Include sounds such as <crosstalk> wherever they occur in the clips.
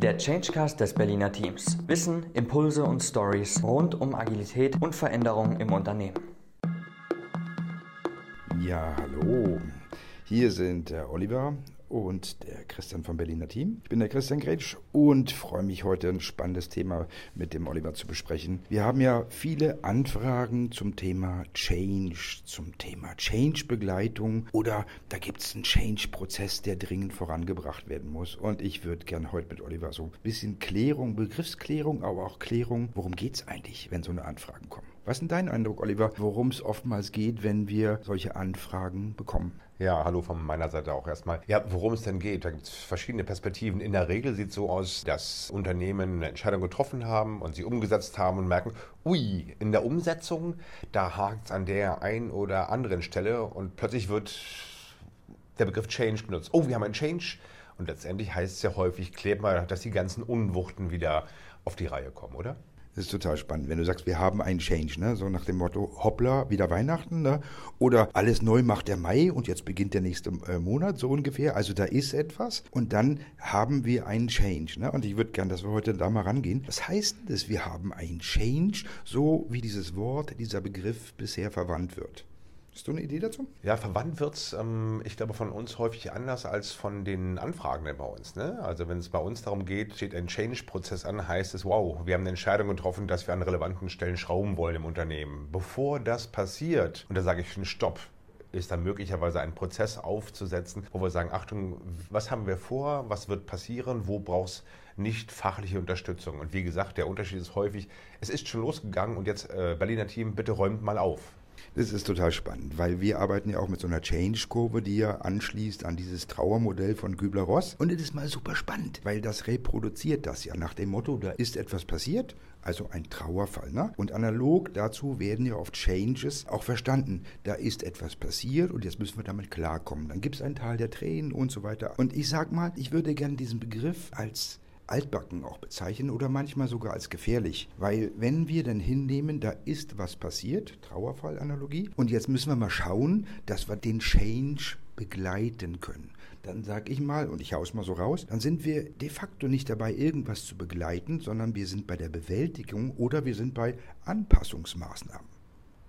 Der Changecast des Berliner Teams. Wissen, Impulse und Stories rund um Agilität und Veränderung im Unternehmen. Ja, hallo. Hier sind der Oliver und der Christian vom Berliner Team. Ich bin der Christian Gretsch und freue mich heute ein spannendes Thema mit dem Oliver zu besprechen. Wir haben ja viele Anfragen zum Thema Change, zum Thema Change-Begleitung oder da gibt es einen Change-Prozess, der dringend vorangebracht werden muss. Und ich würde gerne heute mit Oliver so ein bisschen Klärung, Begriffsklärung, aber auch Klärung, worum geht es eigentlich, wenn so eine Anfragen kommen. Was ist denn dein Eindruck, Oliver, worum es oftmals geht, wenn wir solche Anfragen bekommen? Ja, hallo von meiner Seite auch erstmal. Ja, worum es denn geht, da gibt es verschiedene Perspektiven. In der Regel sieht es so aus, dass Unternehmen eine Entscheidung getroffen haben und sie umgesetzt haben und merken, ui, in der Umsetzung, da hakt es an der einen oder anderen Stelle und plötzlich wird der Begriff Change genutzt. Oh, wir haben einen Change. Und letztendlich heißt es ja häufig, klärt mal, dass die ganzen Unwuchten wieder auf die Reihe kommen, oder? Das ist total spannend, wenn du sagst, wir haben einen Change, ne? so nach dem Motto, hoppla, wieder Weihnachten, ne? oder alles neu macht der Mai und jetzt beginnt der nächste äh, Monat, so ungefähr. Also da ist etwas und dann haben wir einen Change. Ne? Und ich würde gern, dass wir heute da mal rangehen. Was heißt das, wir haben einen Change, so wie dieses Wort, dieser Begriff bisher verwandt wird? Hast du eine Idee dazu? Ja, verwandt wird es, ähm, ich glaube, von uns häufig anders als von den Anfragenden bei uns. Ne? Also wenn es bei uns darum geht, steht ein Change-Prozess an, heißt es, wow, wir haben eine Entscheidung getroffen, dass wir an relevanten Stellen schrauben wollen im Unternehmen. Bevor das passiert, und da sage ich schon Stopp, ist dann möglicherweise ein Prozess aufzusetzen, wo wir sagen, Achtung, was haben wir vor, was wird passieren, wo brauchst nicht fachliche Unterstützung. Und wie gesagt, der Unterschied ist häufig, es ist schon losgegangen und jetzt äh, Berliner Team, bitte räumt mal auf. Das ist total spannend, weil wir arbeiten ja auch mit so einer Change-Kurve, die ja anschließt an dieses Trauermodell von Kübler-Ross. Und es ist mal super spannend, weil das reproduziert das ja nach dem Motto, da ist etwas passiert, also ein Trauerfall. Ne? Und analog dazu werden ja oft Changes auch verstanden. Da ist etwas passiert und jetzt müssen wir damit klarkommen. Dann gibt es einen Teil der Tränen und so weiter. Und ich sag mal, ich würde gerne diesen Begriff als altbacken auch bezeichnen oder manchmal sogar als gefährlich. Weil wenn wir dann hinnehmen, da ist was passiert, Trauerfallanalogie, und jetzt müssen wir mal schauen, dass wir den Change begleiten können. Dann sage ich mal, und ich haue es mal so raus, dann sind wir de facto nicht dabei, irgendwas zu begleiten, sondern wir sind bei der Bewältigung oder wir sind bei Anpassungsmaßnahmen.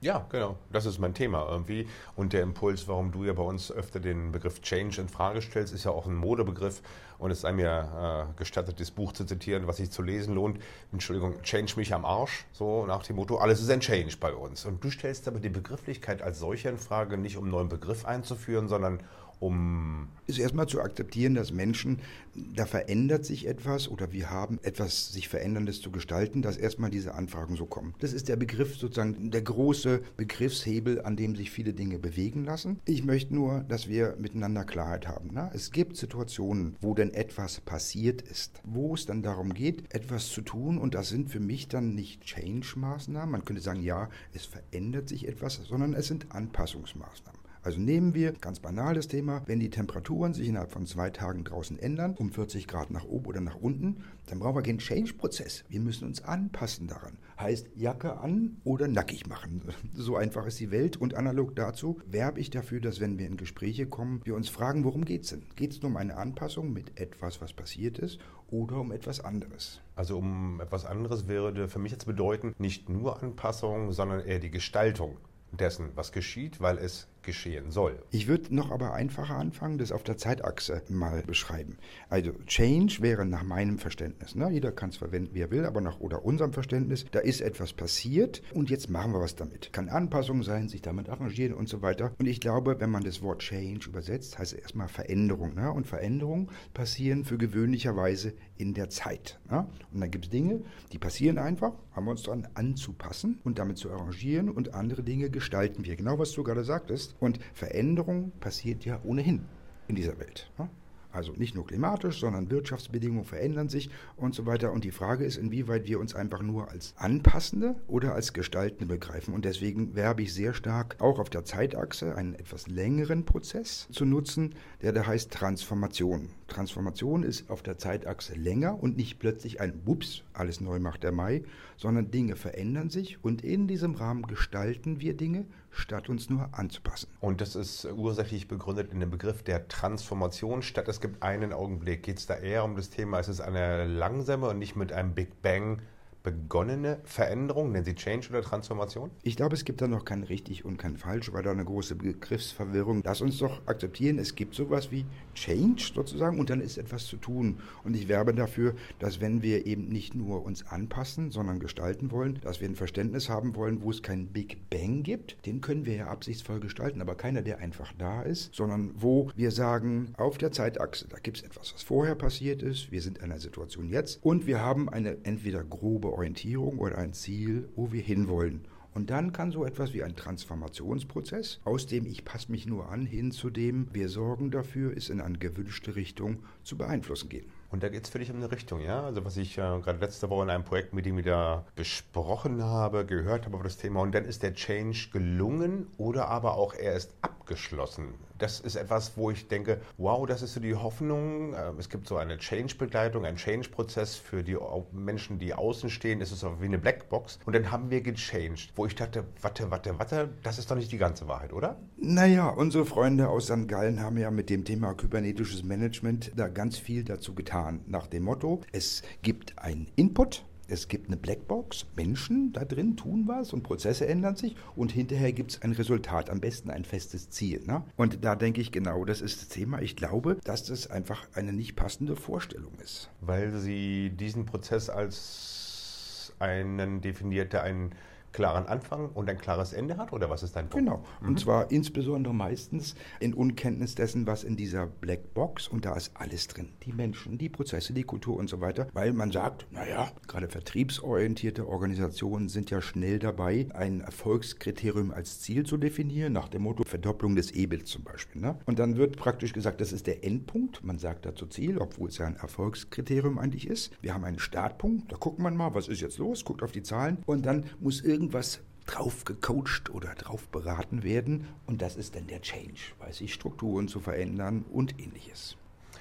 Ja, genau. Das ist mein Thema irgendwie. Und der Impuls, warum du ja bei uns öfter den Begriff Change in Frage stellst, ist ja auch ein Modebegriff. Und es sei mir äh, gestattet, das Buch zu zitieren, was sich zu lesen lohnt. Entschuldigung, Change mich am Arsch. So nach dem Motto, alles ist ein Change bei uns. Und du stellst aber die Begrifflichkeit als solche in Frage, nicht um einen neuen Begriff einzuführen, sondern um. Ist erstmal zu akzeptieren, dass Menschen, da verändert sich etwas oder wir haben etwas sich Veränderndes zu gestalten, dass erstmal diese Anfragen so kommen. Das ist der Begriff sozusagen, der große Begriffshebel, an dem sich viele Dinge bewegen lassen. Ich möchte nur, dass wir miteinander Klarheit haben. Na? Es gibt Situationen, wo denn etwas passiert ist, wo es dann darum geht, etwas zu tun und das sind für mich dann nicht Change-Maßnahmen. Man könnte sagen, ja, es verändert sich etwas, sondern es sind Anpassungsmaßnahmen. Also nehmen wir, ganz banales Thema, wenn die Temperaturen sich innerhalb von zwei Tagen draußen ändern, um 40 Grad nach oben oder nach unten, dann brauchen wir keinen Change-Prozess. Wir müssen uns anpassen daran. Heißt Jacke an oder nackig machen. <laughs> So einfach ist die Welt und analog dazu werbe ich dafür, dass wenn wir in Gespräche kommen, wir uns fragen, worum geht es denn? Geht es nur um eine Anpassung mit etwas, was passiert ist oder um etwas anderes? Also um etwas anderes würde für mich jetzt bedeuten, nicht nur Anpassung, sondern eher die Gestaltung dessen, was geschieht, weil es geschehen soll. Ich würde noch aber einfacher anfangen, das auf der Zeitachse mal beschreiben. Also Change wäre nach meinem Verständnis, ne? jeder kann es verwenden, wie er will, aber nach oder unserem Verständnis, da ist etwas passiert und jetzt machen wir was damit. Kann Anpassung sein, sich damit arrangieren und so weiter. Und ich glaube, wenn man das Wort Change übersetzt, heißt es erstmal Veränderung. Ne? Und Veränderungen passieren für gewöhnlicherweise in der Zeit. Ne? Und dann gibt es Dinge, die passieren einfach, haben wir uns daran anzupassen und damit zu arrangieren und andere Dinge gestalten wir. Genau was du gerade sagtest. Und Veränderung passiert ja ohnehin in dieser Welt. Ne? Also nicht nur klimatisch, sondern Wirtschaftsbedingungen verändern sich und so weiter. Und die Frage ist, inwieweit wir uns einfach nur als Anpassende oder als Gestaltende begreifen. Und deswegen werbe ich sehr stark auch auf der Zeitachse einen etwas längeren Prozess zu nutzen, der da heißt Transformation. Transformation ist auf der Zeitachse länger und nicht plötzlich ein Wups, alles neu macht der Mai, sondern Dinge verändern sich und in diesem Rahmen gestalten wir Dinge, statt uns nur anzupassen. Und das ist ursächlich begründet in dem Begriff der Transformation. Statt es gibt einen Augenblick, geht es da eher um das Thema, es ist eine langsame und nicht mit einem Big Bang begonnene Veränderung? Nennen Sie Change oder Transformation? Ich glaube, es gibt da noch kein richtig und kein falsch, weil da eine große Begriffsverwirrung. Lass uns doch akzeptieren, es gibt sowas wie Change sozusagen und dann ist etwas zu tun. Und ich werbe dafür, dass wenn wir eben nicht nur uns anpassen, sondern gestalten wollen, dass wir ein Verständnis haben wollen, wo es kein Big Bang gibt, den können wir ja absichtsvoll gestalten, aber keiner, der einfach da ist, sondern wo wir sagen, auf der Zeitachse, da gibt es etwas, was vorher passiert ist, wir sind in einer Situation jetzt und wir haben eine entweder grobe Orientierung oder ein Ziel, wo wir hinwollen. Und dann kann so etwas wie ein Transformationsprozess, aus dem ich passe mich nur an, hin zu dem wir sorgen dafür, es in eine gewünschte Richtung zu beeinflussen gehen. Und da geht es für dich um eine Richtung, ja? Also was ich äh, gerade letzte Woche in einem Projekt mit ihm wieder besprochen habe, gehört habe über das Thema. Und dann ist der Change gelungen oder aber auch er ist abgeschlossen. Das ist etwas, wo ich denke, wow, das ist so die Hoffnung. Ähm, es gibt so eine Change-Begleitung, einen Change-Prozess für die Menschen, die außen stehen. Es ist so wie eine Blackbox. Und dann haben wir gechanged, wo ich dachte, warte, warte, warte, das ist doch nicht die ganze Wahrheit, oder? Naja, unsere Freunde aus St. Gallen haben ja mit dem Thema kybernetisches Management da ganz viel dazu getan getan nach dem Motto, es gibt einen Input, es gibt eine Blackbox, Menschen da drin tun was und Prozesse ändern sich und hinterher gibt es ein Resultat, am besten ein festes Ziel. Ne? Und da denke ich genau, das ist das Thema. Ich glaube, dass das einfach eine nicht passende Vorstellung ist. Weil Sie diesen Prozess als einen definierte, einen klaren Anfang und ein klares Ende hat? Oder was ist dein Punkt? Genau. Und mhm. zwar insbesondere meistens in Unkenntnis dessen, was in dieser Blackbox und da ist alles drin. Die Menschen, die Prozesse, die Kultur und so weiter. Weil man sagt, naja, gerade vertriebsorientierte Organisationen sind ja schnell dabei, ein Erfolgskriterium als Ziel zu definieren, nach dem Motto Verdopplung des EBIT zum Beispiel. Ne? Und dann wird praktisch gesagt, das ist der Endpunkt. Man sagt dazu Ziel, obwohl es ja ein Erfolgskriterium eigentlich ist. Wir haben einen Startpunkt, da guckt man mal, was ist jetzt los, guckt auf die Zahlen und dann muss irgendwie irgendwas drauf gecoacht oder drauf beraten werden. Und das ist dann der Change, weiß ich, Strukturen zu verändern und ähnliches.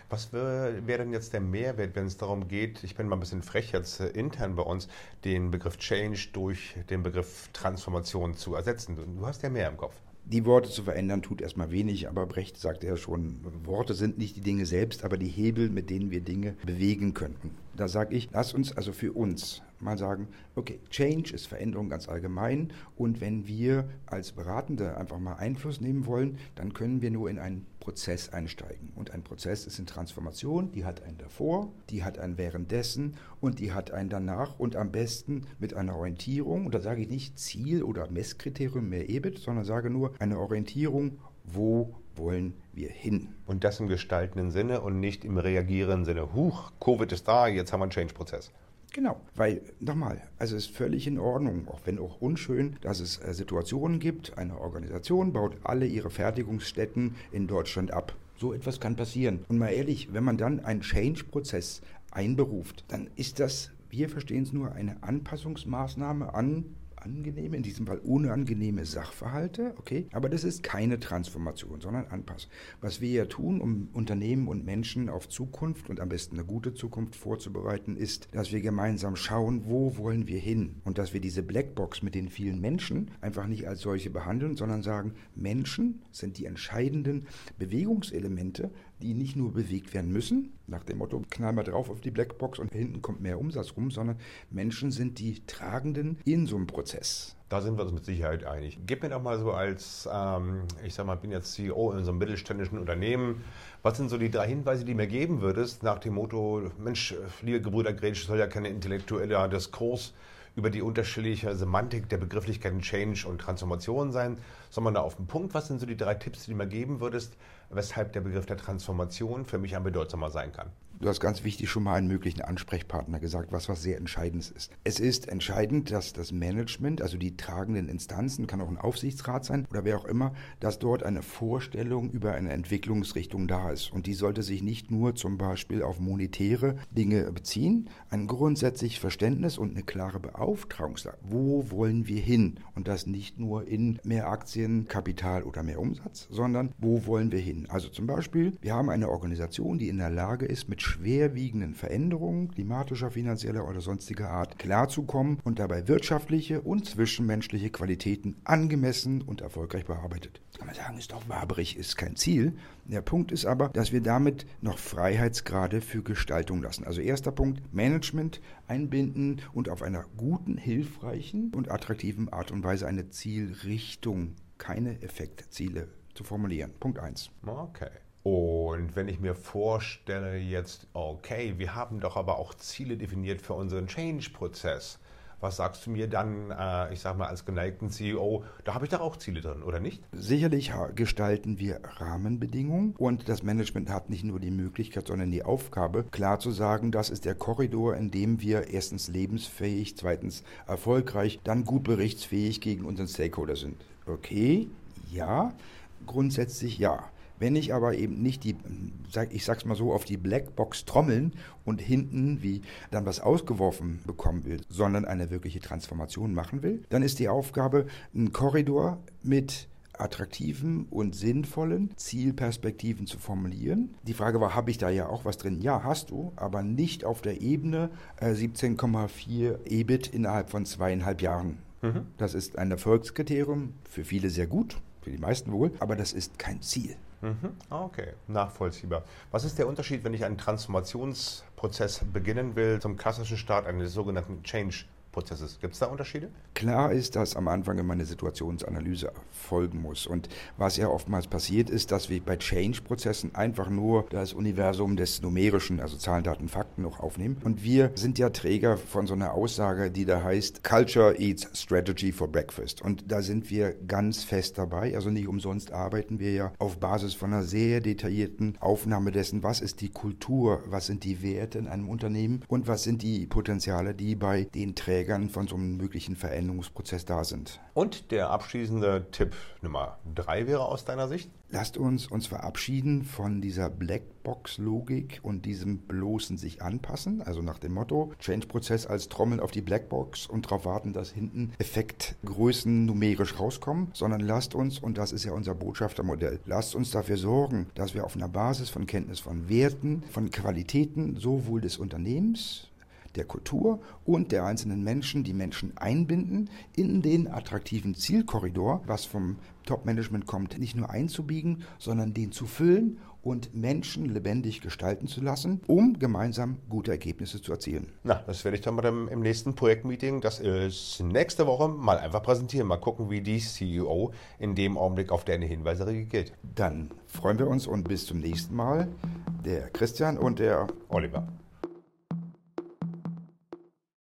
Was wäre denn jetzt der Mehrwert, wenn es darum geht, ich bin mal ein bisschen frech jetzt äh, intern bei uns, den Begriff Change durch den Begriff Transformation zu ersetzen? Du hast ja mehr im Kopf. Die Worte zu verändern tut erstmal wenig, aber Brecht sagt ja schon, Worte sind nicht die Dinge selbst, aber die Hebel, mit denen wir Dinge bewegen können. Da sage ich, lass uns also für uns mal sagen, okay, Change ist Veränderung ganz allgemein und wenn wir als Beratende einfach mal Einfluss nehmen wollen, dann können wir nur in einen Prozess einsteigen. Und ein Prozess ist eine Transformation, die hat einen davor, die hat einen währenddessen und die hat einen danach und am besten mit einer Orientierung, und da sage ich nicht Ziel oder Messkriterium mehr EBIT, sondern sage nur eine Orientierung, wo wollen wir hin. Und das im gestaltenden Sinne und nicht im reagierenden Sinne. Huch, Covid ist da, jetzt haben wir einen Change-Prozess. Genau, weil nochmal, also es ist völlig in Ordnung, auch wenn auch unschön, dass es äh, Situationen gibt. Eine Organisation baut alle ihre Fertigungsstätten in Deutschland ab. So etwas kann passieren. Und mal ehrlich, wenn man dann einen Change-Prozess einberuft, dann ist das, wir verstehen es nur, eine Anpassungsmaßnahme an angenehme, in diesem Fall unangenehme Sachverhalte, okay, aber das ist keine Transformation, sondern Anpassung. Was wir ja tun, um Unternehmen und Menschen auf Zukunft und am besten eine gute Zukunft vorzubereiten, ist, dass wir gemeinsam schauen, wo wollen wir hin und dass wir diese Blackbox mit den vielen Menschen einfach nicht als solche behandeln, sondern sagen, Menschen sind die entscheidenden Bewegungselemente, die nicht nur bewegt werden müssen, nach dem Motto, knall mal drauf auf die Blackbox und hinten kommt mehr Umsatz rum, sondern Menschen sind die Tragenden in so einem Prozess. Da sind wir uns mit Sicherheit einig. Gib mir doch mal so als, ähm, ich sag mal, bin jetzt CEO in so einem mittelständischen Unternehmen. Was sind so die drei Hinweise, die du mir geben würdest, nach dem Motto, Mensch, liebe Gebrüder Gretsch, soll ja keine intellektuelle Diskurs über die unterschiedliche Semantik der Begrifflichkeiten Change und Transformation sein, sondern da auf den Punkt, was sind so die drei Tipps, die du mir geben würdest, weshalb der Begriff der Transformation für mich ein bedeutsamer sein kann? Du hast ganz wichtig schon mal einen möglichen Ansprechpartner gesagt, was was sehr Entscheidendes ist. Es ist entscheidend, dass das Management, also die tragenden Instanzen, kann auch ein Aufsichtsrat sein oder wer auch immer, dass dort eine Vorstellung über eine Entwicklungsrichtung da ist. Und die sollte sich nicht nur zum Beispiel auf monetäre Dinge beziehen, ein grundsätzliches Verständnis und eine klare Beauftragungslage. Wo wollen wir hin? Und das nicht nur in mehr Aktien, Kapital oder mehr Umsatz, sondern wo wollen wir hin? Also zum Beispiel, wir haben eine Organisation, die in der Lage ist, mit schwerwiegenden Veränderungen klimatischer, finanzieller oder sonstiger Art klarzukommen und dabei wirtschaftliche und zwischenmenschliche Qualitäten angemessen und erfolgreich bearbeitet. Kann man sagen, ist doch waberig, ist kein Ziel. Der Punkt ist aber, dass wir damit noch Freiheitsgrade für Gestaltung lassen. Also erster Punkt, Management einbinden und auf einer guten, hilfreichen und attraktiven Art und Weise eine Zielrichtung, keine Effektziele zu formulieren. Punkt 1. Okay. Und wenn ich mir vorstelle jetzt, okay, wir haben doch aber auch Ziele definiert für unseren Change-Prozess. Was sagst du mir dann, äh, ich sage mal als geneigten CEO, da habe ich doch auch Ziele drin, oder nicht? Sicherlich gestalten wir Rahmenbedingungen und das Management hat nicht nur die Möglichkeit, sondern die Aufgabe, klar zu sagen, das ist der Korridor, in dem wir erstens lebensfähig, zweitens erfolgreich, dann gut berichtsfähig gegen unseren Stakeholder sind. Okay, ja, grundsätzlich ja. Wenn ich aber eben nicht die, ich sag's mal so, auf die Blackbox trommeln und hinten wie dann was ausgeworfen bekommen will, sondern eine wirkliche Transformation machen will, dann ist die Aufgabe, einen Korridor mit attraktiven und sinnvollen Zielperspektiven zu formulieren. Die Frage war, habe ich da ja auch was drin? Ja, hast du, aber nicht auf der Ebene äh, 17,4 EBIT innerhalb von zweieinhalb Jahren. Mhm. Das ist ein Erfolgskriterium, für viele sehr gut, für die meisten wohl, aber das ist kein Ziel. Mhm. Okay, nachvollziehbar. Was ist der Unterschied, wenn ich einen Transformationsprozess beginnen will zum klassischen Start eines sogenannten Change Prozesses. Gibt es da Unterschiede? Klar ist, dass am Anfang immer eine Situationsanalyse folgen muss. Und was ja oftmals passiert ist, dass wir bei Change-Prozessen einfach nur das Universum des numerischen, also Zahlen, Daten, Fakten noch aufnehmen. Und wir sind ja Träger von so einer Aussage, die da heißt Culture Eats Strategy for Breakfast. Und da sind wir ganz fest dabei. Also nicht umsonst arbeiten wir ja auf Basis von einer sehr detaillierten Aufnahme dessen, was ist die Kultur, was sind die Werte in einem Unternehmen und was sind die Potenziale, die bei den Trägern Trägern von so einem möglichen Veränderungsprozess da sind. Und der abschließende Tipp Nummer drei wäre aus deiner Sicht? Lasst uns uns verabschieden von dieser Blackbox-Logik und diesem bloßen sich anpassen. Also nach dem Motto, Change-Prozess als Trommeln auf die Blackbox und darauf warten, dass hinten Effektgrößen numerisch rauskommen, sondern lasst uns, und das ist ja unser Botschaftermodell, lasst uns dafür sorgen, dass wir auf einer Basis von Kenntnis von Werten, von Qualitäten sowohl des Unternehmens, der Kultur und der einzelnen Menschen, die Menschen einbinden in den attraktiven Zielkorridor, was vom Top-Management kommt, nicht nur einzubiegen, sondern den zu füllen und Menschen lebendig gestalten zu lassen, um gemeinsam gute Ergebnisse zu erzielen. Na, das werde ich dann mal im nächsten Projektmeeting, das ist nächste Woche, mal einfach präsentieren. Mal gucken, wie die CEO in dem Augenblick auf deine Hinweise reagiert. Dann freuen wir uns und bis zum nächsten Mal. Der Christian und der Oliver.